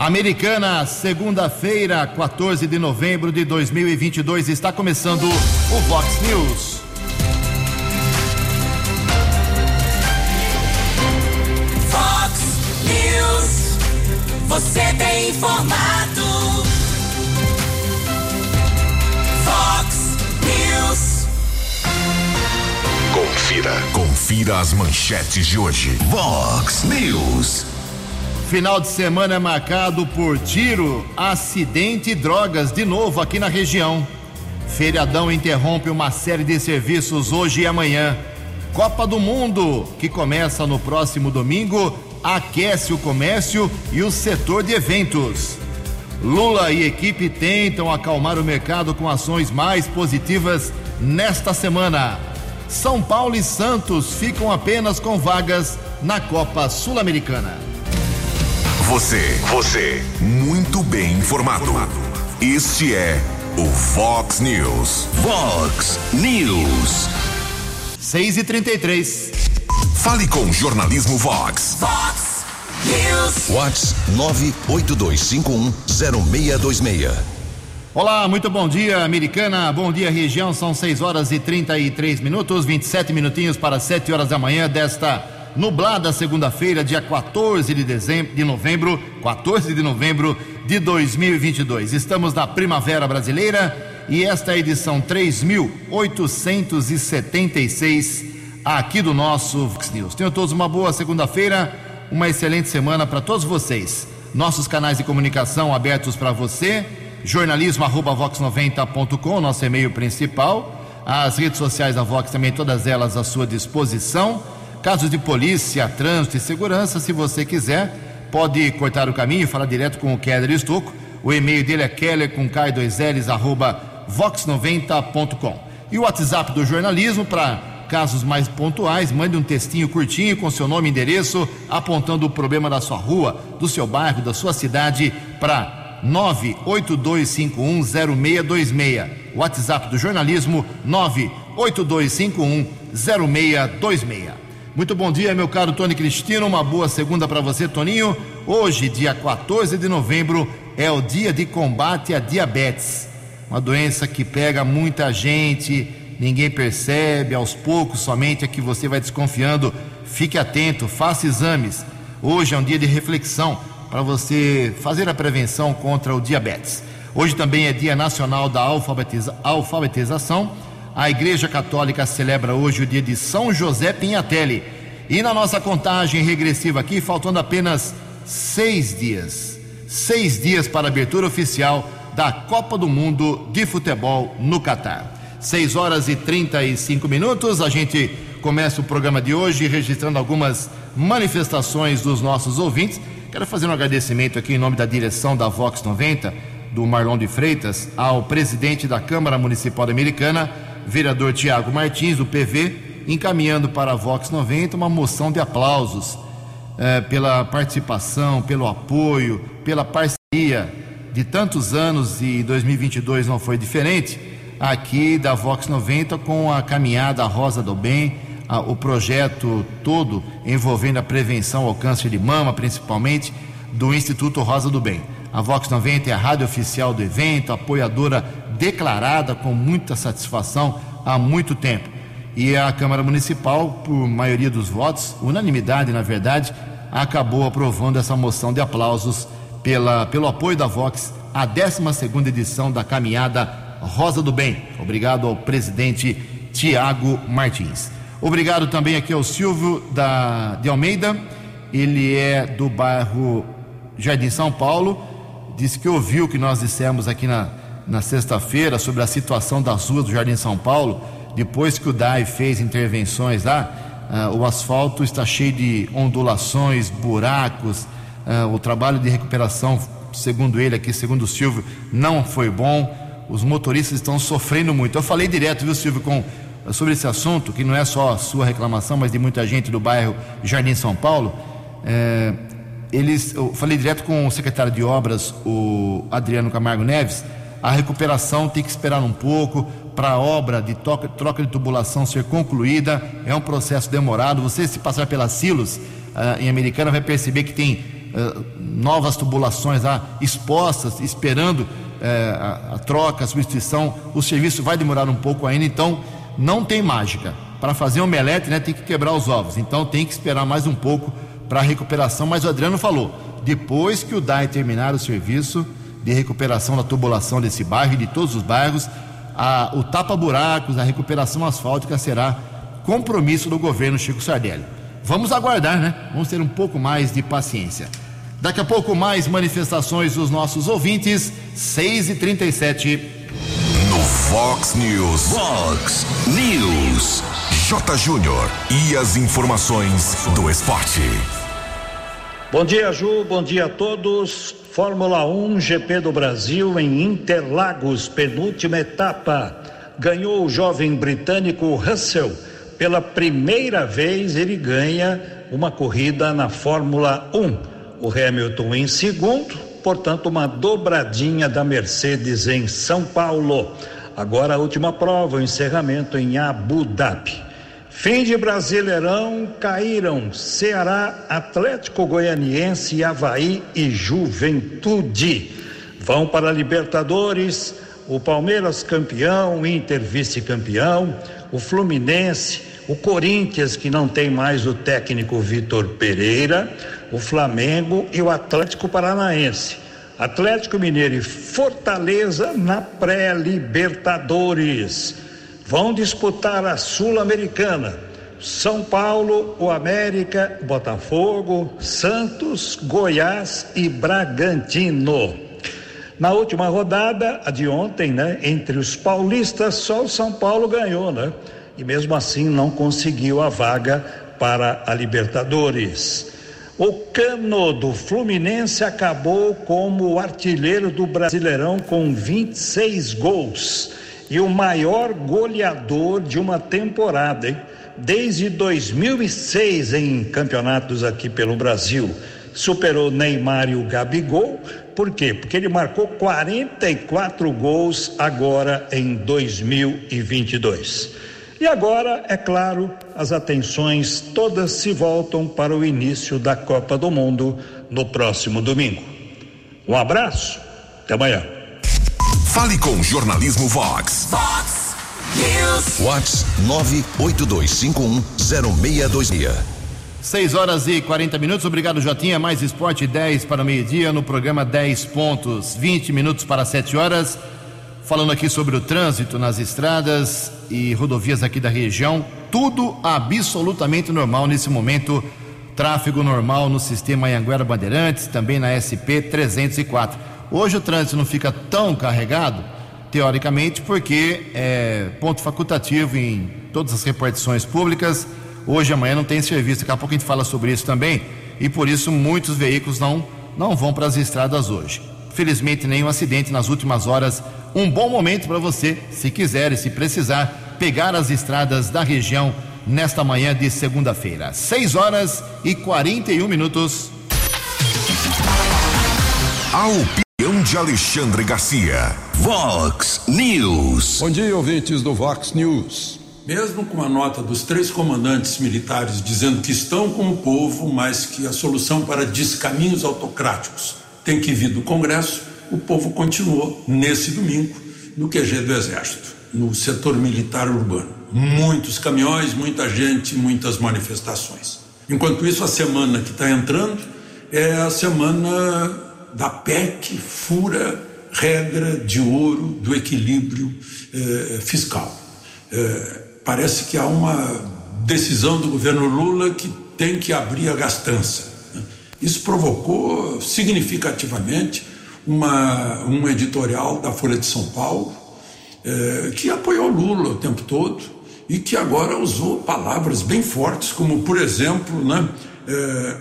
Americana, segunda-feira, 14 de novembro de 2022, está começando o Vox News. Vox News, você tem informado. Vox News. Confira, confira as manchetes de hoje. Vox News. Final de semana é marcado por tiro, acidente e drogas de novo aqui na região. Feriadão interrompe uma série de serviços hoje e amanhã. Copa do Mundo, que começa no próximo domingo, aquece o comércio e o setor de eventos. Lula e equipe tentam acalmar o mercado com ações mais positivas nesta semana. São Paulo e Santos ficam apenas com vagas na Copa Sul-Americana. Você, você, muito bem informado. Este é o Fox News. Fox News. 6 e 33 Fale com o jornalismo Vox. Vox News. Whats 982510626. Olá, muito bom dia, Americana. Bom dia, região. São 6 horas e 33 minutos, 27 minutinhos para 7 horas da manhã desta nublada segunda-feira, dia 14 de dezembro, de novembro, 14 de novembro de 2022. Estamos na Primavera Brasileira e esta é a edição 3876 aqui do nosso Fox News. Tenham todos uma boa segunda-feira, uma excelente semana para todos vocês. Nossos canais de comunicação abertos para você, jornalismo@vox90.com, nosso e-mail principal. As redes sociais da Vox também, todas elas à sua disposição. Casos de polícia, trânsito e segurança, se você quiser, pode cortar o caminho e falar direto com o Keller Estocco. O e-mail dele é keller com k2ls arroba vox90.com. E o WhatsApp do jornalismo para casos mais pontuais, mande um textinho curtinho com seu nome e endereço, apontando o problema da sua rua, do seu bairro, da sua cidade para 982510626. WhatsApp do jornalismo 982510626. Muito bom dia, meu caro Tony Cristino. Uma boa segunda para você, Toninho. Hoje, dia 14 de novembro, é o dia de combate à diabetes. Uma doença que pega muita gente, ninguém percebe, aos poucos somente é que você vai desconfiando. Fique atento, faça exames. Hoje é um dia de reflexão para você fazer a prevenção contra o diabetes. Hoje também é Dia Nacional da alfabetiza Alfabetização. A Igreja Católica celebra hoje o dia de São José Pinhatelli. E na nossa contagem regressiva aqui, faltando apenas seis dias. Seis dias para a abertura oficial da Copa do Mundo de Futebol no Catar. 6 horas e 35 minutos. A gente começa o programa de hoje registrando algumas manifestações dos nossos ouvintes. Quero fazer um agradecimento aqui em nome da direção da Vox 90, do Marlon de Freitas, ao presidente da Câmara Municipal Americana, vereador Tiago Martins, do PV, encaminhando para a Vox 90 uma moção de aplausos eh, pela participação, pelo apoio, pela parceria de tantos anos e 2022 não foi diferente aqui da Vox 90 com a caminhada Rosa do Bem, a, o projeto todo envolvendo a prevenção ao câncer de mama, principalmente do Instituto Rosa do Bem. A Vox 90 é a rádio oficial do evento, apoiadora declarada com muita satisfação há muito tempo. E a Câmara Municipal, por maioria dos votos, unanimidade na verdade, acabou aprovando essa moção de aplausos pela, pelo apoio da Vox à 12 edição da caminhada Rosa do Bem. Obrigado ao presidente Tiago Martins. Obrigado também aqui ao Silvio da, de Almeida, ele é do bairro Jardim São Paulo, disse que ouviu o que nós dissemos aqui na, na sexta-feira sobre a situação das ruas do Jardim São Paulo, depois que o DAI fez intervenções lá, ah, o asfalto está cheio de ondulações, buracos, ah, o trabalho de recuperação, segundo ele aqui, segundo o Silvio, não foi bom os motoristas estão sofrendo muito. Eu falei direto, viu, Silvio, com, sobre esse assunto, que não é só a sua reclamação, mas de muita gente do bairro Jardim São Paulo. É, eles, eu falei direto com o secretário de obras, o Adriano Camargo Neves. A recuperação tem que esperar um pouco para a obra de troca, troca, de tubulação ser concluída. É um processo demorado. Você, se passar pelas silos uh, em Americana, vai perceber que tem eh, novas tubulações lá expostas, esperando eh, a, a troca, a substituição. O serviço vai demorar um pouco ainda, então não tem mágica. Para fazer omelete, né, tem que quebrar os ovos. Então tem que esperar mais um pouco para a recuperação. Mas o Adriano falou: depois que o DAI terminar o serviço de recuperação da tubulação desse bairro e de todos os bairros, a, o tapa-buracos, a recuperação asfáltica será compromisso do governo Chico Sardelli. Vamos aguardar, né? Vamos ter um pouco mais de paciência. Daqui a pouco, mais manifestações dos nossos ouvintes, 6 e 37 No Fox News. Fox News. J. Júnior. E as informações do esporte. Bom dia, Ju. Bom dia a todos. Fórmula 1 GP do Brasil em Interlagos, penúltima etapa. Ganhou o jovem britânico Russell. Pela primeira vez, ele ganha uma corrida na Fórmula 1. O Hamilton em segundo, portanto, uma dobradinha da Mercedes em São Paulo. Agora a última prova, o encerramento em Abu Dhabi. Fim de Brasileirão, caíram Ceará, Atlético Goianiense, Havaí e Juventude. Vão para Libertadores, o Palmeiras campeão, Inter vice-campeão, o Fluminense, o Corinthians, que não tem mais o técnico Vitor Pereira, o Flamengo e o Atlético Paranaense. Atlético Mineiro e Fortaleza na pré-Libertadores. Vão disputar a Sul-Americana. São Paulo, o América, Botafogo, Santos, Goiás e Bragantino. Na última rodada, a de ontem, né, entre os paulistas, só o São Paulo ganhou, né? E mesmo assim não conseguiu a vaga para a Libertadores. O Cano do Fluminense acabou como artilheiro do Brasileirão com 26 gols e o maior goleador de uma temporada, hein? Desde 2006 em campeonatos aqui pelo Brasil. Superou Neymar e o Gabigol. Por quê? Porque ele marcou 44 gols agora em 2022. E agora, é claro, as atenções todas se voltam para o início da Copa do Mundo no próximo domingo. Um abraço, até amanhã. Fale com Jornalismo Vox. Fox News. Vox 982510626. 6 horas e 40 minutos. Obrigado, Jotinha. Mais esporte 10 para o meio-dia no programa 10 pontos. 20 minutos para 7 horas. Falando aqui sobre o trânsito nas estradas e rodovias aqui da região. Tudo absolutamente normal nesse momento. Tráfego normal no sistema Anhanguera Bandeirantes, também na SP 304. Hoje o trânsito não fica tão carregado, teoricamente, porque é ponto facultativo em todas as repartições públicas. Hoje e amanhã não tem serviço, daqui a pouco a gente fala sobre isso também, e por isso muitos veículos não, não vão para as estradas hoje. Felizmente, nenhum acidente nas últimas horas. Um bom momento para você, se quiser e se precisar, pegar as estradas da região nesta manhã de segunda-feira. 6 horas e 41 minutos. A opinião de Alexandre Garcia. Vox News. Bom dia, ouvintes do Vox News. Mesmo com a nota dos três comandantes militares dizendo que estão com o povo, mas que a solução para descaminhos autocráticos tem que vir do Congresso, o povo continuou nesse domingo no QG do Exército, no setor militar urbano. Muitos caminhões, muita gente, muitas manifestações. Enquanto isso, a semana que está entrando é a semana da PEC fura regra de ouro do equilíbrio eh, fiscal. Eh, parece que há uma decisão do governo Lula que tem que abrir a gastança. né? Isso provocou significativamente uma, um editorial da Folha de São Paulo eh, que apoiou Lula o tempo todo e que agora usou palavras bem fortes, como, por exemplo, né,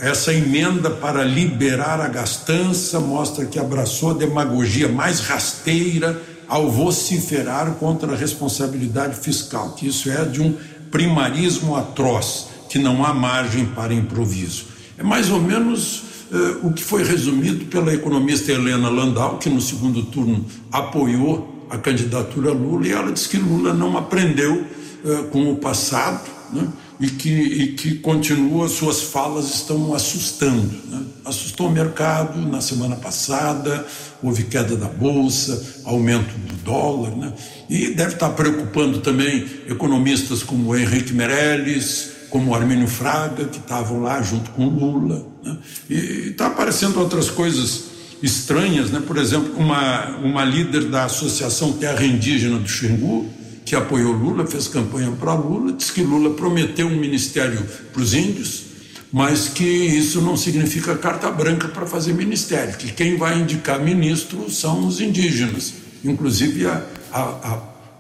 essa emenda para liberar a gastança mostra que abraçou a demagogia mais rasteira ao vociferar contra a responsabilidade fiscal, que isso é de um primarismo atroz, que não há margem para improviso. É mais ou menos eh, o que foi resumido pela economista Helena Landau, que no segundo turno apoiou a candidatura Lula, e ela disse que Lula não aprendeu eh, com o passado, né? E que, e que continua, suas falas estão assustando. Né? Assustou o mercado na semana passada, houve queda da bolsa, aumento do dólar, né? e deve estar preocupando também economistas como Henrique Meirelles, como o Armínio Fraga, que estavam lá junto com Lula. Né? E está aparecendo outras coisas estranhas, né? por exemplo, uma, uma líder da Associação Terra Indígena do Xingu, que apoiou Lula, fez campanha para Lula, disse que Lula prometeu um ministério para os índios, mas que isso não significa carta branca para fazer ministério, que quem vai indicar ministro são os indígenas, inclusive a, a, a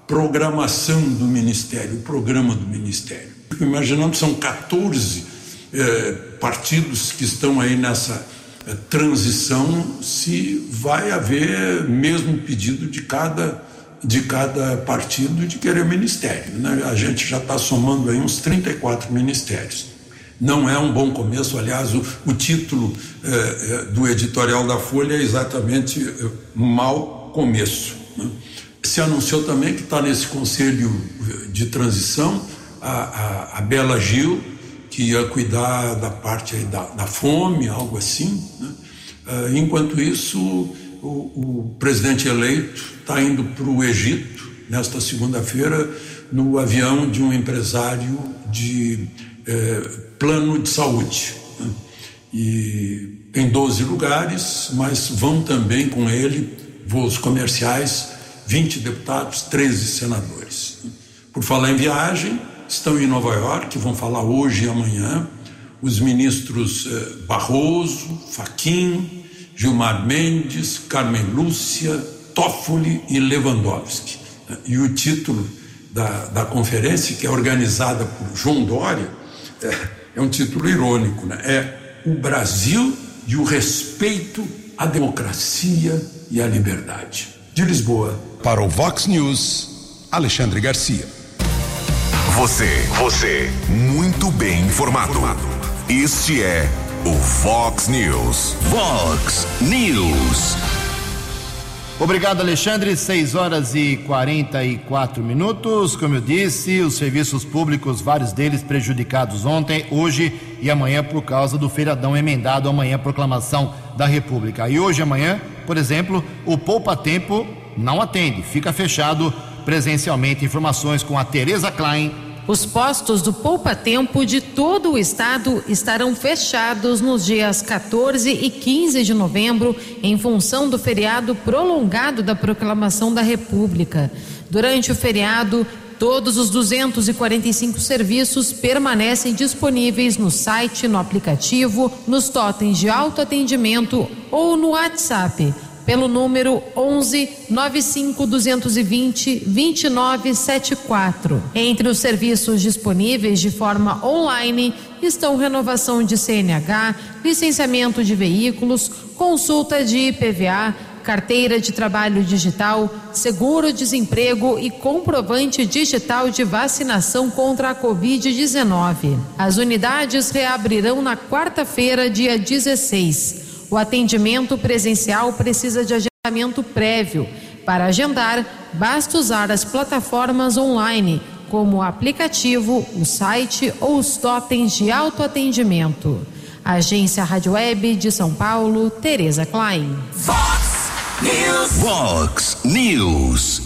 programação do ministério, o programa do ministério. Imaginando são 14 eh, partidos que estão aí nessa eh, transição, se vai haver mesmo pedido de cada de cada partido de querer ministério. Né? A gente já está somando aí uns 34 ministérios. Não é um bom começo, aliás, o, o título eh, eh, do editorial da Folha é exatamente eh, mau começo. Né? Se anunciou também que está nesse conselho eh, de transição a, a, a, Bela Gil, que ia cuidar da parte da, da, fome, algo assim. Né? Uh, enquanto isso, o, o presidente eleito está indo para o Egito nesta segunda-feira no avião de um empresário de eh, plano de saúde. Né? E tem 12 lugares, mas vão também com ele voos comerciais, 20 deputados, 13 senadores. Por falar em viagem, estão em Nova York, vão falar hoje e amanhã, os ministros eh, Barroso, Faquim, Gilmar Mendes, Carmen Lúcia, Toffoli e Lewandowski. E o título da, da conferência, que é organizada por João Dória, é, é um título irônico, né? é O Brasil e o Respeito à Democracia e à Liberdade. De Lisboa. Para o Vox News, Alexandre Garcia. Você, você, muito bem informado. Este é o Fox News. Fox News. Obrigado, Alexandre. 6 horas e 44 minutos. Como eu disse, os serviços públicos, vários deles prejudicados ontem, hoje e amanhã por causa do feiradão emendado amanhã, proclamação da República. E hoje e amanhã, por exemplo, o Poupa Tempo não atende, fica fechado presencialmente. Informações com a Tereza Klein os postos do Poupa Tempo de todo o estado estarão fechados nos dias 14 e 15 de novembro, em função do feriado prolongado da proclamação da República. Durante o feriado, todos os 245 serviços permanecem disponíveis no site, no aplicativo, nos totens de autoatendimento ou no WhatsApp pelo número 11 95 220 2974. Entre os serviços disponíveis de forma online estão renovação de CNH, licenciamento de veículos, consulta de IPVA, carteira de trabalho digital, seguro-desemprego e comprovante digital de vacinação contra a Covid-19. As unidades reabrirão na quarta-feira, dia 16. O atendimento presencial precisa de agendamento prévio. Para agendar, basta usar as plataformas online, como o aplicativo, o site ou os totens de autoatendimento. Agência Rádio Web de São Paulo, Tereza Klein. Fox News. Fox News.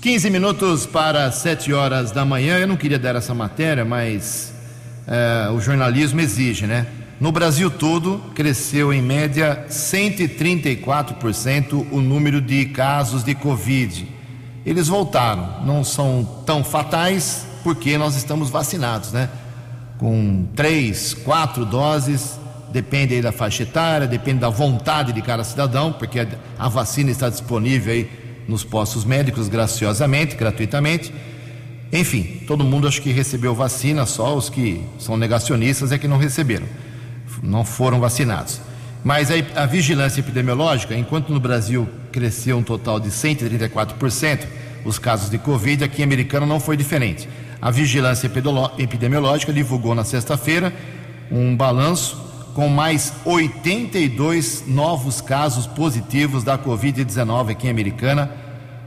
15 minutos para 7 horas da manhã. Eu não queria dar essa matéria, mas é, o jornalismo exige, né? No Brasil todo, cresceu em média 134% o número de casos de Covid. Eles voltaram, não são tão fatais porque nós estamos vacinados, né? Com três, quatro doses, depende aí da faixa etária, depende da vontade de cada cidadão, porque a vacina está disponível aí nos postos médicos graciosamente, gratuitamente. Enfim, todo mundo acho que recebeu vacina, só os que são negacionistas é que não receberam não foram vacinados. Mas a, a vigilância epidemiológica, enquanto no Brasil cresceu um total de 134% os casos de Covid, aqui em Americana não foi diferente. A vigilância epidemiológica divulgou na sexta-feira um balanço com mais 82 novos casos positivos da Covid-19 aqui em Americana.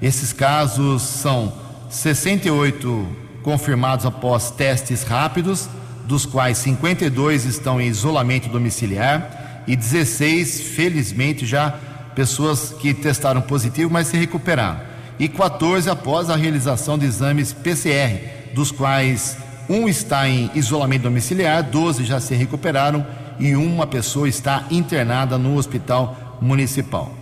Esses casos são 68 confirmados após testes rápidos, dos quais 52 estão em isolamento domiciliar e 16, felizmente, já pessoas que testaram positivo, mas se recuperaram. E 14 após a realização de exames PCR, dos quais um está em isolamento domiciliar, 12 já se recuperaram e uma pessoa está internada no hospital municipal.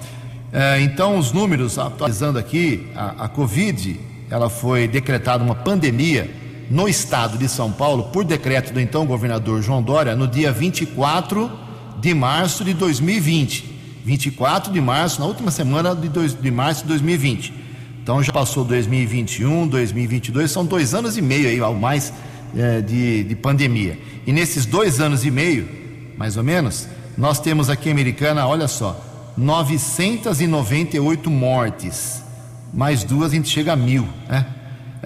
É, então, os números, atualizando aqui, a, a Covid, ela foi decretada uma pandemia no estado de São Paulo, por decreto do então governador João Dória, no dia 24 de março de 2020. 24 de março, na última semana de, dois, de março de 2020. Então já passou 2021, 2022, são dois anos e meio aí, ao mais, é, de, de pandemia. E nesses dois anos e meio, mais ou menos, nós temos aqui em Americana, olha só, 998 mortes, mais duas a gente chega a mil, né?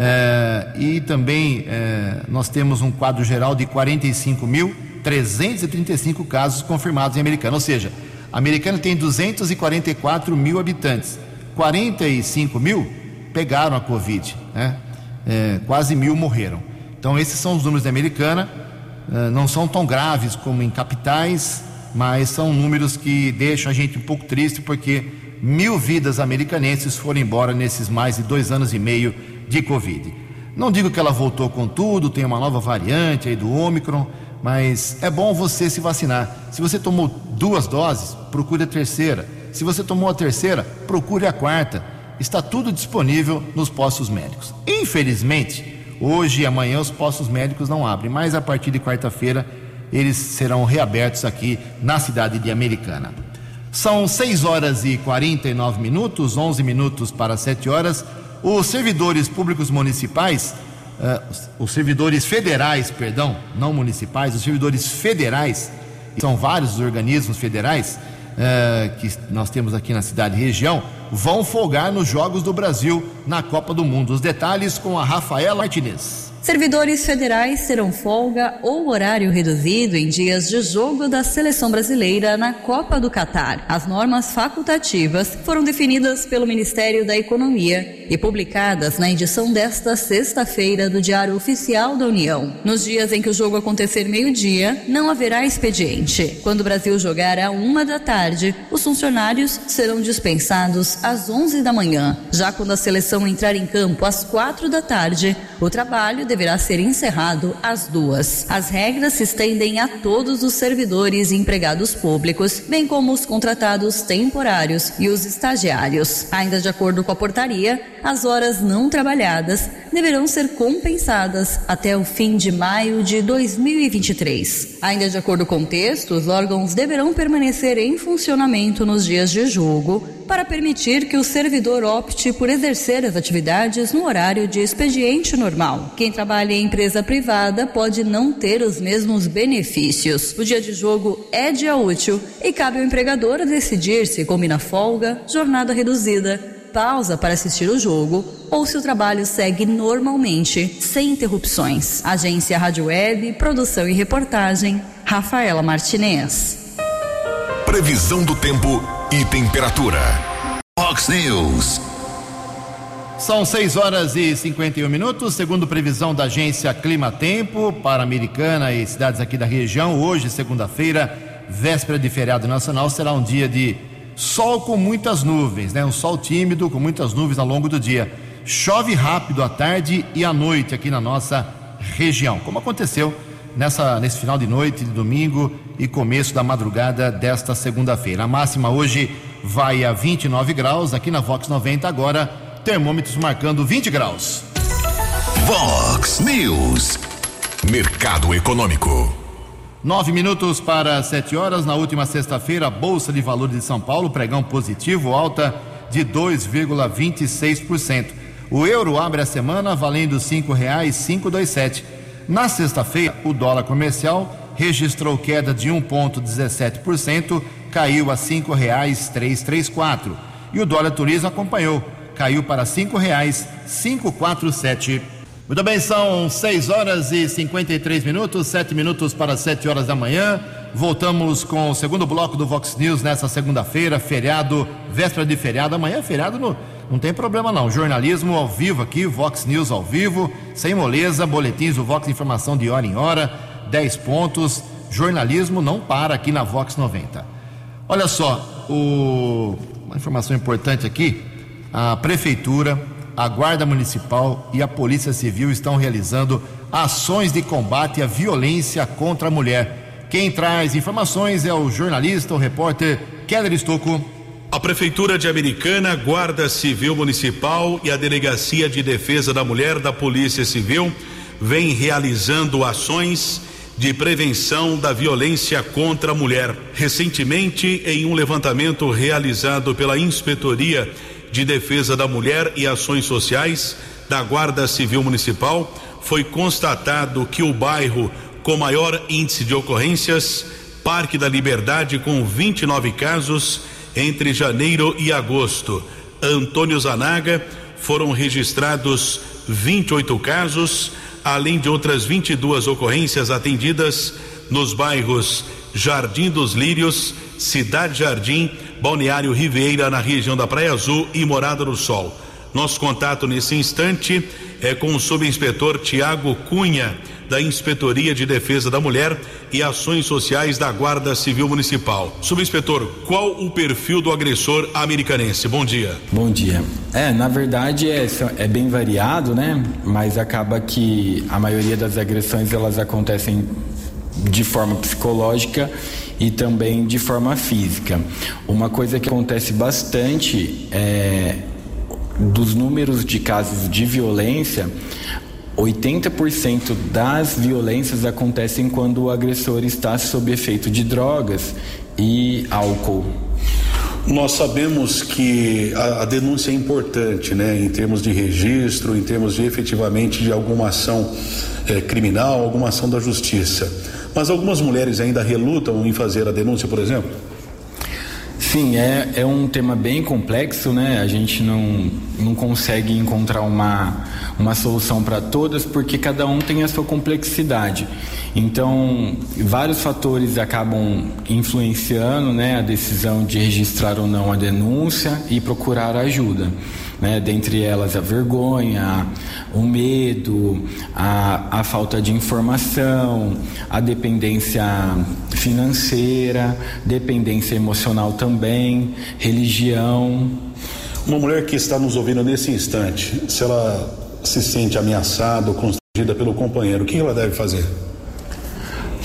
É, e também é, nós temos um quadro geral de 45.335 casos confirmados em Americana, ou seja, a Americana tem 244 mil habitantes, 45 mil pegaram a Covid, né? É, quase mil morreram. Então esses são os números da Americana, é, não são tão graves como em capitais, mas são números que deixam a gente um pouco triste porque mil vidas americanenses foram embora nesses mais de dois anos e meio de Covid. Não digo que ela voltou com tudo, tem uma nova variante aí do Ômicron, mas é bom você se vacinar. Se você tomou duas doses, procure a terceira. Se você tomou a terceira, procure a quarta. Está tudo disponível nos postos médicos. Infelizmente, hoje e amanhã os postos médicos não abrem, mas a partir de quarta-feira eles serão reabertos aqui na cidade de Americana. São 6 horas e 49 minutos, 11 minutos para 7 horas. Os servidores públicos municipais, uh, os servidores federais, perdão, não municipais, os servidores federais, são vários os organismos federais uh, que nós temos aqui na cidade e região, vão folgar nos Jogos do Brasil na Copa do Mundo. Os detalhes com a Rafaela Martinez. Servidores federais terão folga ou horário reduzido em dias de jogo da seleção brasileira na Copa do Catar. As normas facultativas foram definidas pelo Ministério da Economia e publicadas na edição desta sexta-feira do Diário Oficial da União. Nos dias em que o jogo acontecer meio-dia, não haverá expediente. Quando o Brasil jogar à uma da tarde, os funcionários serão dispensados às onze da manhã. Já quando a seleção entrar em campo às quatro da tarde, o trabalho deverá ser encerrado às duas. As regras se estendem a todos os servidores e empregados públicos, bem como os contratados temporários e os estagiários. Ainda de acordo com a portaria, as horas não trabalhadas deverão ser compensadas até o fim de maio de 2023. Ainda de acordo com o texto, os órgãos deverão permanecer em funcionamento nos dias de jogo para permitir que o servidor opte por exercer as atividades no horário de expediente normal. Quem trabalha em empresa privada pode não ter os mesmos benefícios. O dia de jogo é dia útil e cabe ao empregador decidir se combina folga, jornada reduzida, pausa para assistir o jogo ou se o trabalho segue normalmente, sem interrupções. Agência Rádio Web, produção e reportagem, Rafaela Martinez. Previsão do tempo e temperatura. Fox News. São 6 horas e 51 minutos, segundo previsão da agência Clima Tempo para Americana e cidades aqui da região. Hoje, segunda-feira, véspera de feriado nacional, será um dia de sol com muitas nuvens, né? Um sol tímido com muitas nuvens ao longo do dia. Chove rápido à tarde e à noite aqui na nossa região, como aconteceu nessa, nesse final de noite de domingo e começo da madrugada desta segunda-feira. A máxima hoje vai a 29 graus, aqui na Vox 90 agora, termômetros marcando 20 graus. Fox News. Mercado Econômico. Nove minutos para sete horas. Na última sexta-feira, a Bolsa de Valores de São Paulo, pregão positivo, alta de 2,26%. O euro abre a semana valendo R$ 5,527. Na sexta-feira, o dólar comercial registrou queda de 1,17%, caiu a R$ 5,334. E o dólar turismo acompanhou, caiu para R$ 5,547. Muito bem, são 6 horas e 53 minutos, 7 minutos para 7 horas da manhã. Voltamos com o segundo bloco do Vox News nessa segunda-feira, feriado, véspera de feriado. Amanhã é feriado no, Não tem problema não. Jornalismo ao vivo aqui, Vox News ao vivo, sem moleza, boletins do Vox Informação de hora em hora, 10 pontos. Jornalismo não para aqui na Vox 90. Olha só, o... uma informação importante aqui: a Prefeitura, a Guarda Municipal e a Polícia Civil estão realizando ações de combate à violência contra a mulher. Quem traz informações é o jornalista, o repórter Keller Estocco. A Prefeitura de Americana, Guarda Civil Municipal e a Delegacia de Defesa da Mulher da Polícia Civil vem realizando ações de prevenção da violência contra a mulher. Recentemente, em um levantamento realizado pela Inspetoria de Defesa da Mulher e Ações Sociais da Guarda Civil Municipal, foi constatado que o bairro com maior índice de ocorrências, Parque da Liberdade, com 29 casos entre janeiro e agosto. Antônio Zanaga foram registrados 28 casos, além de outras 22 ocorrências atendidas nos bairros Jardim dos Lírios, Cidade Jardim, Balneário Ribeira, na região da Praia Azul e Morada do Sol. Nosso contato nesse instante é com o subinspetor Tiago Cunha, da Inspetoria de Defesa da Mulher e Ações Sociais da Guarda Civil Municipal. Subinspetor, qual o perfil do agressor americanense? Bom dia. Bom dia. É, na verdade é, é bem variado, né? Mas acaba que a maioria das agressões elas acontecem de forma psicológica e também de forma física. Uma coisa que acontece bastante é dos números de casos de violência, 80% das violências acontecem quando o agressor está sob efeito de drogas e álcool. Nós sabemos que a, a, denúncia é importante, né, em termos de registro, em termos de efetivamente de alguma ação eh, criminal, alguma ação da justiça. Mas algumas mulheres ainda relutam em fazer a denúncia, por exemplo? Sim, é, é um tema bem complexo, né? A gente não, não consegue encontrar uma, uma solução para todas porque cada um tem a sua complexidade. Então, vários fatores acabam influenciando né, a decisão de registrar ou não a denúncia e procurar ajuda né? dentre elas a vergonha, o medo, a, a falta de informação, a dependência financeira, dependência emocional também, religião. Uma mulher que está nos ouvindo nesse instante, se ela se sente ameaçada ou constrangida pelo companheiro, o que ela deve fazer?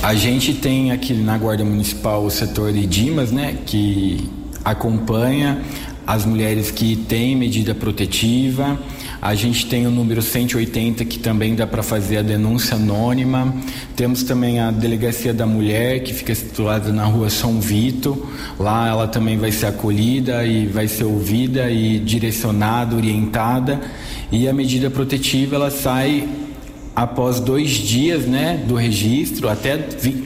A gente tem aqui na Guarda Municipal o setor de Dimas, né, que acompanha as mulheres que têm medida protetiva. A gente tem o número 180 que também dá para fazer a denúncia anônima. Temos também a Delegacia da Mulher que fica situada na rua São Vito. Lá ela também vai ser acolhida e vai ser ouvida e direcionada, orientada. E a medida protetiva ela sai após dois dias né, do registro, até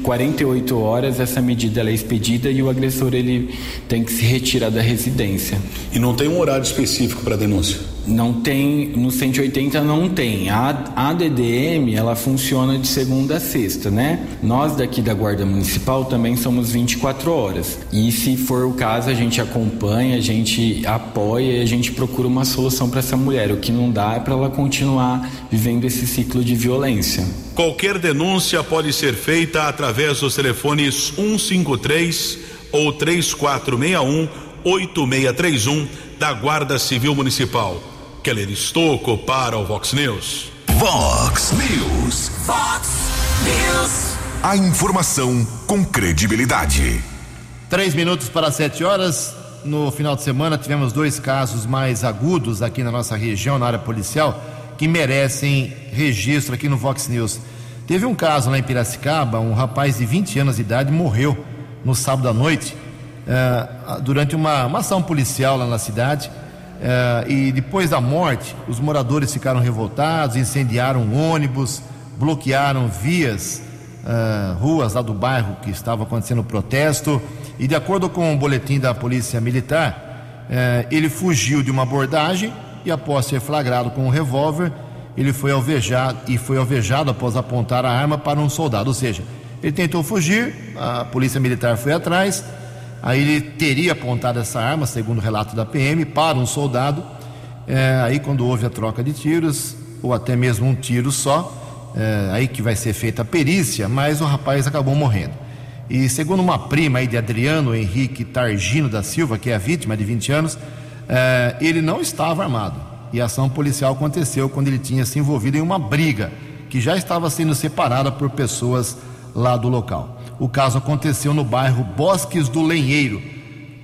48 horas, essa medida é expedida e o agressor ele tem que se retirar da residência. E não tem um horário específico para denúncia? Não tem, no 180 não tem. A, a DDM, ela funciona de segunda a sexta, né? Nós daqui da Guarda Municipal também somos 24 horas. E se for o caso, a gente acompanha, a gente apoia e a gente procura uma solução para essa mulher. O que não dá é para ela continuar vivendo esse ciclo de violência. Qualquer denúncia pode ser feita através dos telefones 153 ou 3461 8631 da Guarda Civil Municipal. Keller Estocco para o Vox News. Vox News. Vox News. A informação com credibilidade. Três minutos para sete horas. No final de semana tivemos dois casos mais agudos aqui na nossa região, na área policial, que merecem registro aqui no Vox News. Teve um caso lá em Piracicaba, um rapaz de 20 anos de idade morreu no sábado à noite, uh, durante uma, uma ação policial lá na cidade. Uh, e depois da morte, os moradores ficaram revoltados, incendiaram ônibus, bloquearam vias, uh, ruas lá do bairro que estava acontecendo o protesto. E de acordo com o um boletim da Polícia Militar, uh, ele fugiu de uma abordagem e, após ser flagrado com um revólver, ele foi alvejado e foi alvejado após apontar a arma para um soldado. Ou seja, ele tentou fugir, a Polícia Militar foi atrás Aí ele teria apontado essa arma, segundo o relato da PM, para um soldado É, aí, quando houve a troca de tiros, ou até mesmo um tiro só, é, aí que vai ser feita a perícia, mas o rapaz acabou morrendo. E segundo uma prima aí de Adriano Henrique Targino da Silva, que é a vítima de 20 anos, é, ele não estava armado. E a ação policial aconteceu quando ele tinha se envolvido em uma briga que já estava sendo separada por pessoas lá do local. O caso aconteceu no bairro Bosques do Lenheiro,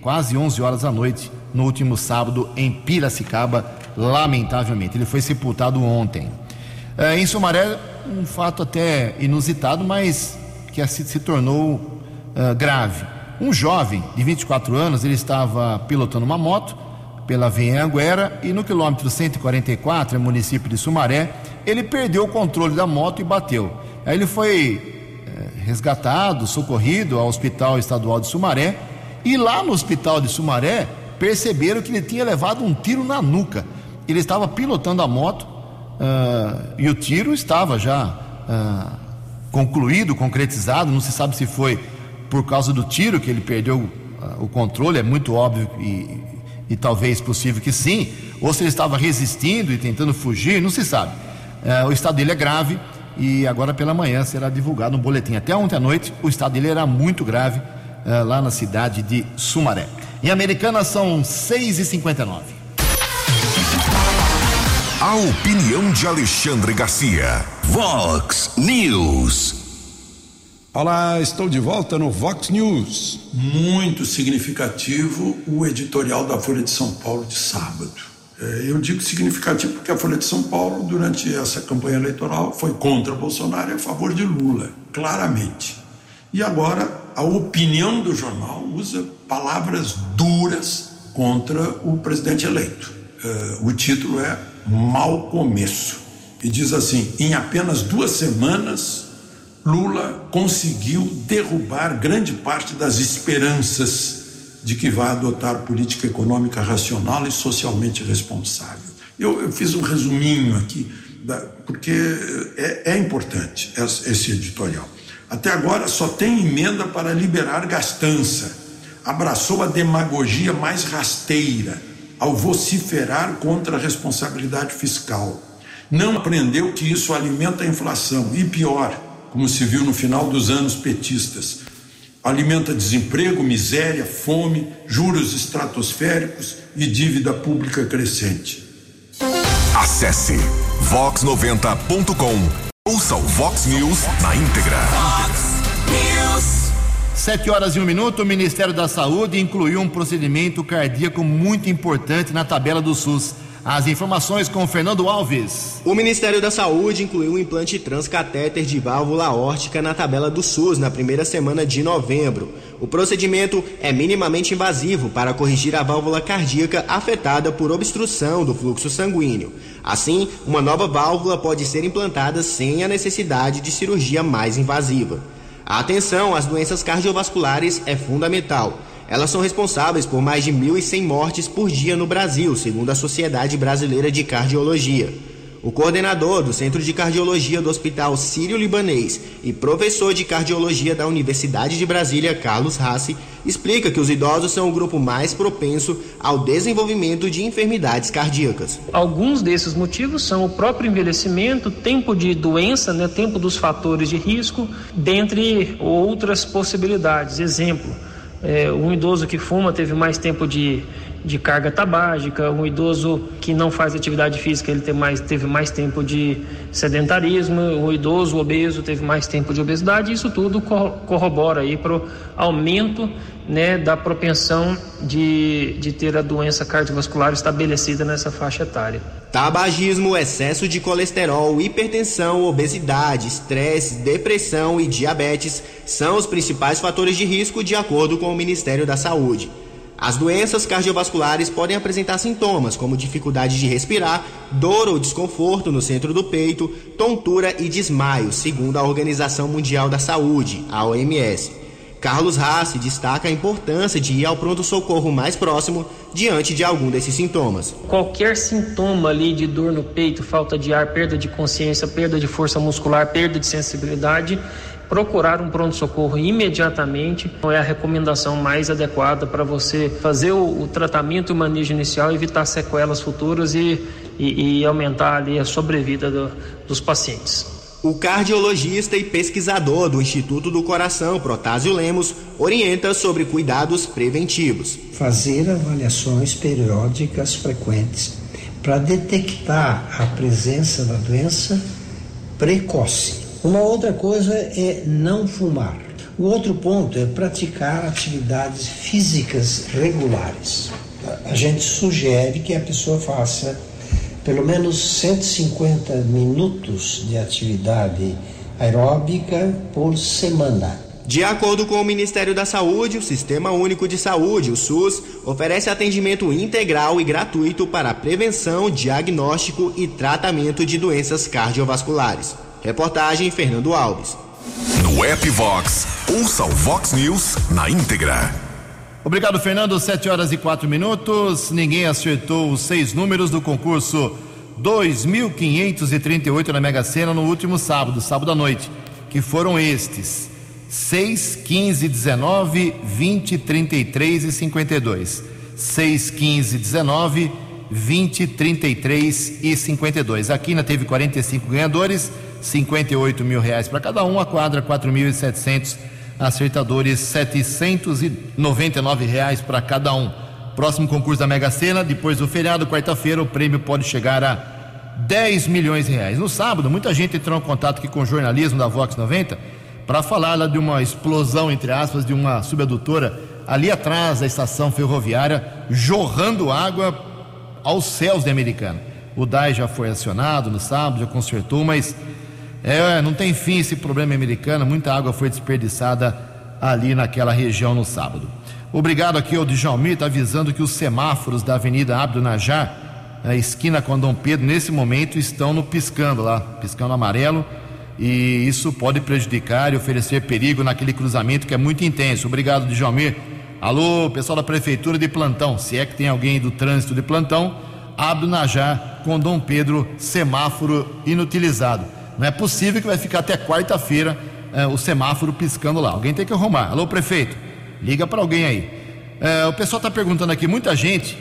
quase 11 horas da noite, no último sábado, em Piracicaba, lamentavelmente. Ele foi sepultado ontem. É, em Sumaré, um fato até inusitado, mas que se, se tornou uh, grave. Um jovem de 24 anos, ele estava pilotando uma moto pela Vinha Anguera e no quilômetro 144, município de Sumaré, ele perdeu o controle da moto e bateu. Aí ele foi resgatado, socorrido ao Hospital Estadual de Sumaré e lá no Hospital de Sumaré perceberam que ele tinha levado um tiro na nuca. Ele estava pilotando a moto uh, e o tiro estava já uh, concluído, concretizado. Não se sabe se foi por causa do tiro que ele perdeu uh, o controle, é muito óbvio e, e talvez possível que sim, ou se ele estava resistindo e tentando fugir, não se sabe. o estado dele é grave e agora pela manhã será divulgado um boletim. Até ontem à noite o estado dele era muito grave lá na cidade de Sumaré. Em Americana são 6h59. A opinião de Alexandre Garcia. Vox News. Olá, estou de volta no Vox News. Muito significativo o editorial da Folha de São Paulo de sábado. É, eu digo significativo porque a Folha de São Paulo, durante essa campanha eleitoral, foi contra Bolsonaro e a favor de Lula, claramente. E agora a opinião do jornal usa palavras duras contra o presidente eleito. Uh, o título é Mal Começo. E diz assim: em apenas duas semanas, Lula conseguiu derrubar grande parte das esperanças de que vai adotar política econômica racional e socialmente responsável. Eu, eu fiz um resuminho aqui, da, porque é, é importante esse editorial. Até agora só tem emenda para liberar gastança. Abraçou a demagogia mais rasteira ao vociferar contra a responsabilidade fiscal. Não aprendeu que isso alimenta a inflação e pior, como se viu no final dos anos petistas, alimenta desemprego, miséria, fome, juros estratosféricos e dívida pública crescente. Acesse vox90.com Ouça o Vox News na íntegra. Vox News. Sete horas e um minuto, o Ministério da Saúde incluiu um procedimento cardíaco muito importante na tabela do SUS. As informações com Fernando Alves. O Ministério da Saúde incluiu o implante transcatéter de válvula órtica na tabela do SUS na primeira semana de novembro. O procedimento é minimamente invasivo para corrigir a válvula cardíaca afetada por obstrução do fluxo sanguíneo. Assim, uma nova válvula pode ser implantada sem a necessidade de cirurgia mais invasiva. A atenção às doenças cardiovasculares é fundamental. Elas são responsáveis por mais de 1.100 mortes por dia no Brasil, segundo a Sociedade Brasileira de Cardiologia. O coordenador do Centro de Cardiologia do Hospital Sírio-Libanês e professor de cardiologia da Universidade de Brasília, Carlos Rassi, explica que os idosos são o grupo mais propenso ao desenvolvimento de enfermidades cardíacas. Alguns desses motivos são o próprio envelhecimento, tempo de doença, né, tempo dos fatores de risco, dentre outras possibilidades. Exemplo, é, um idoso que fuma teve mais tempo de de carga tabágica, um idoso que não faz atividade física, ele teve mais, teve mais tempo de sedentarismo, o idoso obeso teve mais tempo de obesidade, isso tudo corrobora aí para o aumento né, da propensão de, de ter a doença cardiovascular estabelecida nessa faixa etária. Tabagismo, excesso de colesterol, hipertensão, obesidade, estresse, depressão e diabetes são os principais fatores de risco de acordo com o Ministério da Saúde. As doenças cardiovasculares podem apresentar sintomas como dificuldade de respirar, dor ou desconforto no centro do peito, tontura e desmaio, segundo a Organização Mundial da Saúde, a OMS. Carlos Rassi destaca a importância de ir ao pronto-socorro mais próximo diante de algum desses sintomas. Qualquer sintoma ali de dor no peito, falta de ar, perda de consciência, perda de força muscular, perda de sensibilidade, procurar um pronto-socorro imediatamente é a recomendação mais adequada para você fazer o, o, tratamento e o manejo inicial, evitar sequelas futuras e, e, e aumentar ali a sobrevida do, dos pacientes. O cardiologista e pesquisador do Instituto do Coração, Protásio Lemos, orienta sobre cuidados preventivos. Fazer avaliações periódicas frequentes para detectar a presença da doença precoce. Uma outra coisa é não fumar. O outro ponto é praticar atividades físicas regulares. A gente sugere que a pessoa faça pelo menos 150 minutos de atividade aeróbica por semana. De acordo com o Ministério da Saúde, o Sistema Único de Saúde, o SUS, oferece atendimento integral e gratuito para prevenção, diagnóstico e tratamento de doenças cardiovasculares. Reportagem Fernando Alves. No app Vox, ouça o Vox News na íntegra. Obrigado, Fernando. Sete horas e quatro minutos. Ninguém acertou os seis números do concurso 2.538 na Mega Sena no último sábado, sábado à noite, que foram estes: 6, 15, 19, 20, 33 e 52. 6, 15, 19, 20, 33 e 52. A Quina teve 45 ganhadores, 58 mil reais para cada um, a quadra 4.700 acertadores, 799 reais para cada um. Próximo concurso da Mega Sena, depois do feriado, quarta-feira, o prêmio pode chegar a 10 milhões de reais. No sábado, muita gente entrou em contato aqui com o jornalismo da Vox 90 para falar lá de uma explosão, entre aspas, de uma subadutora ali atrás da estação ferroviária, jorrando água aos céus de Americana. O DAI já foi acionado no sábado, já consertou, mas é, não tem fim esse problema americano, muita água foi desperdiçada ali naquela região no sábado. Obrigado aqui ao Djalmir, está avisando que os semáforos da Avenida Abdo Najar, a esquina com Dom Pedro, nesse momento estão no piscando lá, piscando amarelo, e isso pode prejudicar e oferecer perigo naquele cruzamento que é muito intenso. Obrigado, Djalmir. Alô, pessoal da prefeitura de plantão, se é que tem alguém do trânsito de plantão, Abdo Najar com Dom Pedro, semáforo inutilizado. Não é possível que vai ficar até quarta-feira é, o semáforo piscando lá. Alguém tem que arrumar. Alô, prefeito, liga para alguém aí. É, o pessoal está perguntando aqui, muita gente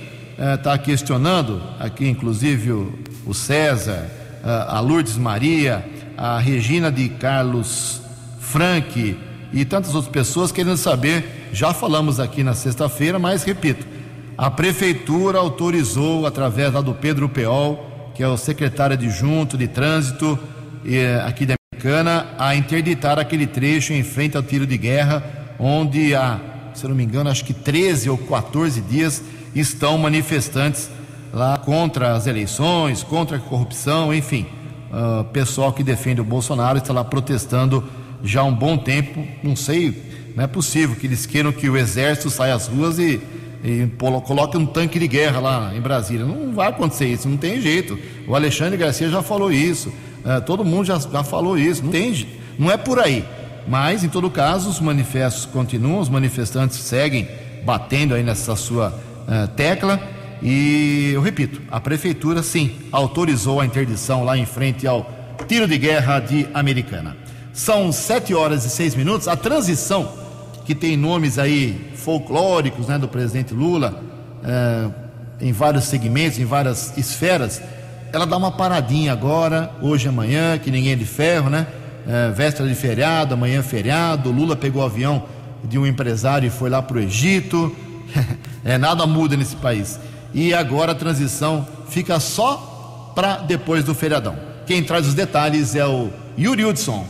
está é, questionando, aqui inclusive o, o César, a Lourdes Maria, a Regina de Carlos Frank e tantas outras pessoas querendo saber. Já falamos aqui na sexta-feira, mas repito, a prefeitura autorizou, através lá do Pedro Peol, que é o secretário adjunto de trânsito, aqui da Americana a interditar aquele trecho em frente ao tiro de guerra, onde há, se não me engano, acho que 13 ou 14 dias estão manifestantes lá contra as eleições, contra a corrupção, enfim. Uh, pessoal que defende o Bolsonaro está lá protestando já há um bom tempo. Não sei, não é possível que eles queiram que o exército saia às ruas e, e coloque um tanque de guerra lá em Brasília. Não vai acontecer isso, não tem jeito. O Alexandre Garcia já falou isso. É, todo mundo já, já falou isso, não tem, não é por aí. Mas, em todo caso, os manifestos continuam, os manifestantes seguem batendo aí nessa sua uh, tecla. E eu repito, a prefeitura sim autorizou a interdição lá em frente ao tiro de guerra de Americana. São sete horas e seis minutos. A transição, que tem nomes aí folclóricos né, do presidente Lula, uh, em vários segmentos, em várias esferas, ela dá uma paradinha agora, hoje e amanhã, que ninguém é de ferro, né? É, véspera de feriado, amanhã é feriado. Lula pegou o avião de um empresário e foi lá para o Egito. é, nada muda nesse país. E agora a transição fica só para depois do feriadão. Quem traz os detalhes é o Yuri Hudson.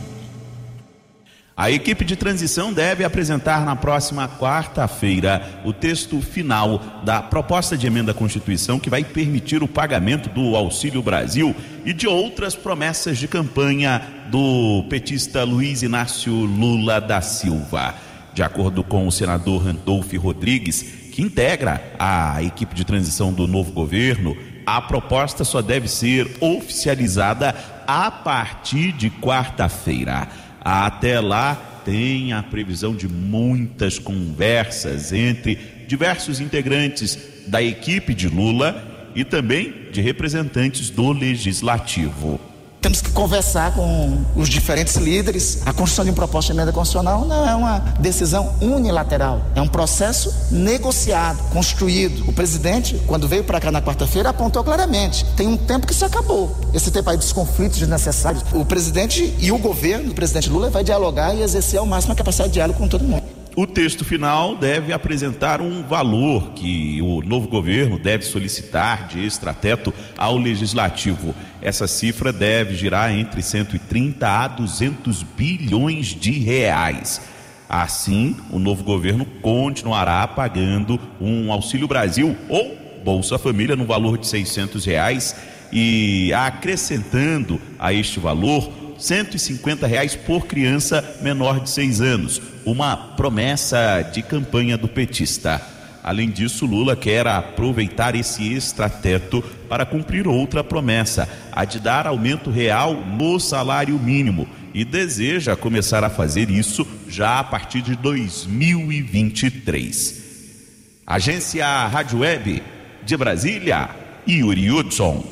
A equipe de transição deve apresentar na próxima quarta-feira o texto final da proposta de emenda à Constituição que vai permitir o pagamento do Auxílio Brasil e de outras promessas de campanha do petista Luiz Inácio Lula da Silva. De acordo com o senador Randolph Rodrigues, que integra a equipe de transição do novo governo, a proposta só deve ser oficializada a partir de quarta-feira. Até lá, tem a previsão de muitas conversas entre diversos integrantes da equipe de Lula e também de representantes do legislativo. Temos que conversar com os diferentes líderes. A construção de uma proposta de emenda constitucional não é uma decisão unilateral, é um processo negociado, construído. O presidente, quando veio para cá na quarta-feira, apontou claramente: tem um tempo que se acabou. Esse tempo aí dos conflitos desnecessários. O presidente e o governo, o presidente Lula, vai dialogar e exercer ao máximo a capacidade de diálogo com todo mundo. O texto final deve apresentar um valor que o novo governo deve solicitar de extrateto ao legislativo. Essa cifra deve girar entre 130 a 200 bilhões de reais. Assim, o novo governo continuará pagando um Auxílio Brasil ou Bolsa Família no valor de 600 reais e acrescentando a este valor 150 reais por criança menor de seis anos, uma promessa de campanha do petista. Além disso, Lula quer aproveitar esse extrateto para cumprir outra promessa, a de dar aumento real no salário mínimo, e deseja começar a fazer isso já a partir de 2023. Agência Rádio Web de Brasília, Yuri Hudson.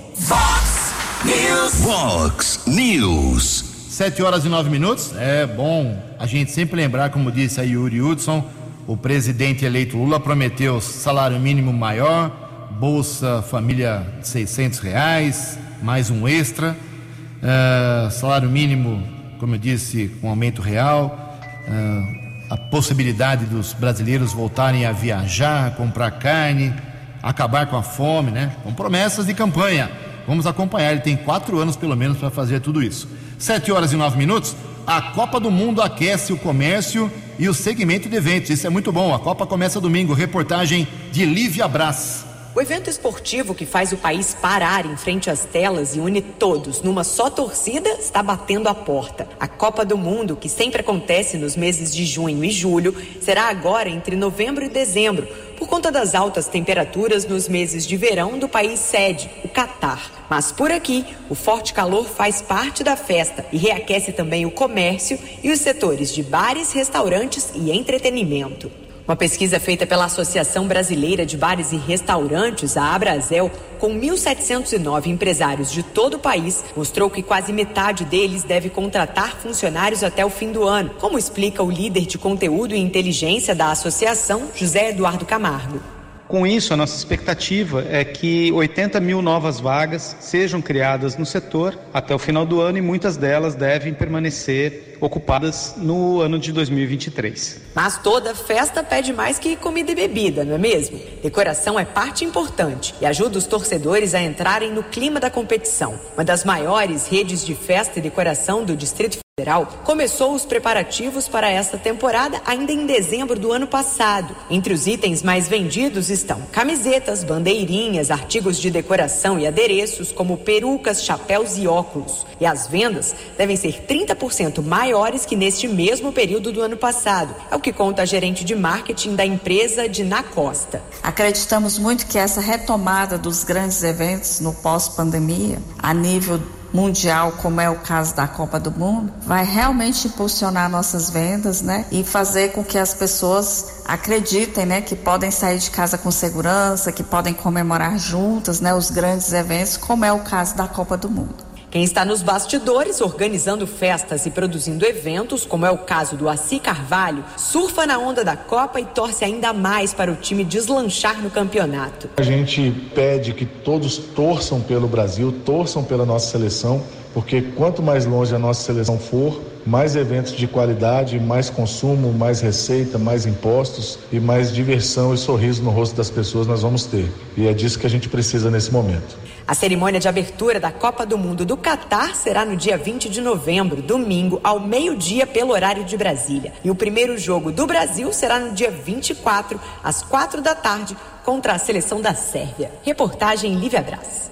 Fox News. Fox News. Sete horas e nove minutos. É bom a gente sempre lembrar, como disse a Yuri Hudson, o presidente eleito Lula prometeu salário mínimo maior, Bolsa Família de 600 reais, mais um extra, uh, salário mínimo, como eu disse, com aumento real, uh, a possibilidade dos brasileiros voltarem a viajar, comprar carne, acabar com a fome, né? Com promessas de campanha. Vamos acompanhar. Ele tem quatro anos pelo menos para fazer tudo isso. Sete horas e nove minutos. A Copa do Mundo aquece o comércio e o segmento de eventos. Isso é muito bom. A Copa começa domingo. Reportagem de Lívia Brás. O evento esportivo que faz o país parar em frente às telas e une todos numa só torcida está batendo a porta. A Copa do Mundo, que sempre acontece nos meses de junho e julho, será agora entre novembro e dezembro, por conta das altas temperaturas nos meses de verão do país sede, o Catar. Mas por aqui, o forte calor faz parte da festa e reaquece também o comércio e os setores de bares, restaurantes e entretenimento. Uma pesquisa feita pela Associação Brasileira de Bares e Restaurantes, a Abrazel, com 1.709 empresários de todo o país, mostrou que quase metade deles deve contratar funcionários até o fim do ano, como explica o líder de conteúdo e inteligência da associação, José Eduardo Camargo. Com isso, a nossa expectativa é que 80 mil novas vagas sejam criadas no setor até o final do ano e muitas delas devem permanecer ocupadas no ano de 2023. Mas toda festa pede mais que comida e bebida, não é mesmo? Decoração é parte importante e ajuda os torcedores a entrarem no clima da competição. Uma das maiores redes de festa e decoração do Distrito Federal começou os preparativos para esta temporada ainda em dezembro do ano passado. Entre os itens mais vendidos estão camisetas, bandeirinhas, artigos de decoração e adereços, como perucas, chapéus e óculos. E as vendas devem ser 30% maiores que neste mesmo período do ano passado. É o que conta a gerente de marketing da empresa, Dina Costa. Acreditamos muito que essa retomada dos grandes eventos no pós-pandemia, a nível mundial, como é o caso da Copa do Mundo, vai realmente impulsionar nossas vendas, né? E fazer com que as pessoas acreditem, né, que podem sair de casa com segurança, que podem comemorar juntas, né, os grandes eventos, como é o caso da Copa do Mundo. Quem está nos bastidores organizando festas e produzindo eventos, como é o caso do Assi Carvalho, surfa na onda da Copa e torce ainda mais para o time deslanchar no campeonato. A gente pede que todos torçam pelo Brasil, torçam pela nossa seleção, porque quanto mais longe a nossa seleção for, mais eventos de qualidade, mais consumo, mais receita, mais impostos e mais diversão e sorriso no rosto das pessoas nós vamos ter. E é disso que a gente precisa nesse momento. A cerimônia de abertura da Copa do Mundo do Catar será no dia 20 de novembro, domingo, ao meio-dia, pelo horário de Brasília. E o primeiro jogo do Brasil será no dia 24, às 4 da tarde, contra a seleção da Sérvia. Reportagem Lívia Brás.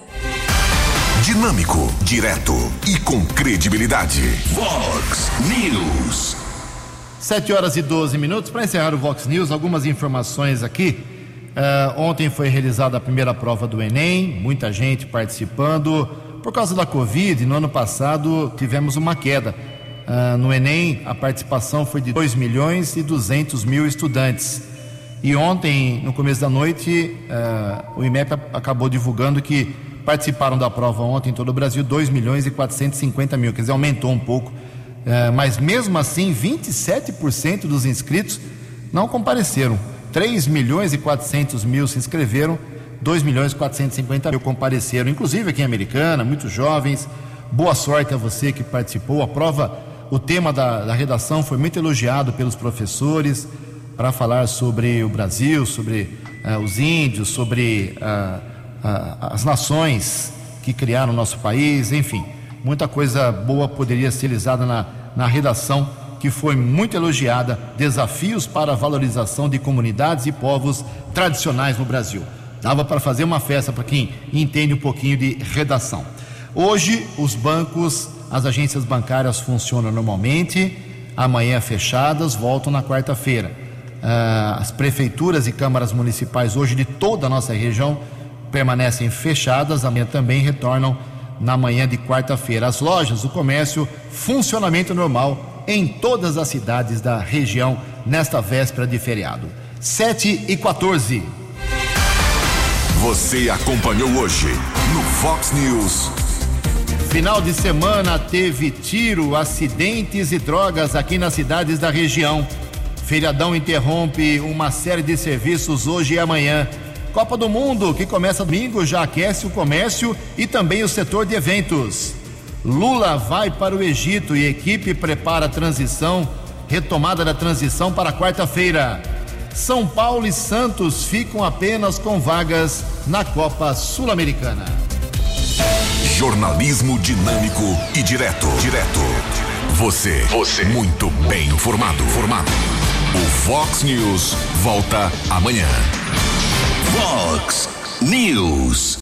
Dinâmico, direto e com credibilidade. Vox News. 7 horas e 12 minutos. Para encerrar o Vox News, algumas informações aqui. Uh, ontem foi realizada a primeira prova do Enem, muita gente participando. Por causa da Covid, no ano passado tivemos uma queda. Uh, no Enem, a participação foi de 2 milhões e 200 mil estudantes. E ontem, no começo da noite, uh, o IMEP acabou divulgando que participaram da prova ontem em todo o Brasil, 2 milhões e 450 mil, quer dizer, aumentou um pouco. É, mas mesmo assim, 27% dos inscritos não compareceram. 3 milhões e 400 mil se inscreveram, 2 milhões e 450 mil compareceram, inclusive aqui em Americana, muitos jovens. Boa sorte a você que participou. A prova, o tema da, da redação foi muito elogiado pelos professores para falar sobre o Brasil, sobre uh, os índios, sobre uh, as nações que criaram o nosso país, enfim, muita coisa boa poderia ser realizada na, na redação que foi muito elogiada. Desafios para a valorização de comunidades e povos tradicionais no Brasil. Dava para fazer uma festa para quem entende um pouquinho de redação. Hoje, os bancos, as agências bancárias funcionam normalmente, amanhã fechadas, voltam na quarta-feira. Ah, as prefeituras e câmaras municipais hoje de toda a nossa região permanecem fechadas, amanhã também retornam na manhã de quarta-feira. As lojas, o comércio, funcionamento normal em todas as cidades da região nesta véspera de feriado. 7 e 14. Você acompanhou hoje no Fox News. Final de semana teve tiro, acidentes e drogas aqui nas cidades da região. Feriadão interrompe uma série de serviços hoje e amanhã. Copa do Mundo, que começa domingo, já aquece o comércio e também o setor de eventos. Lula vai para o Egito e equipe prepara a transição, retomada da transição para quarta-feira. São Paulo e Santos ficam apenas com vagas na Copa Sul-Americana. Jornalismo dinâmico e direto. Direto. Você. Você. Muito bem informado. Formado. O Fox News volta amanhã. Fox News.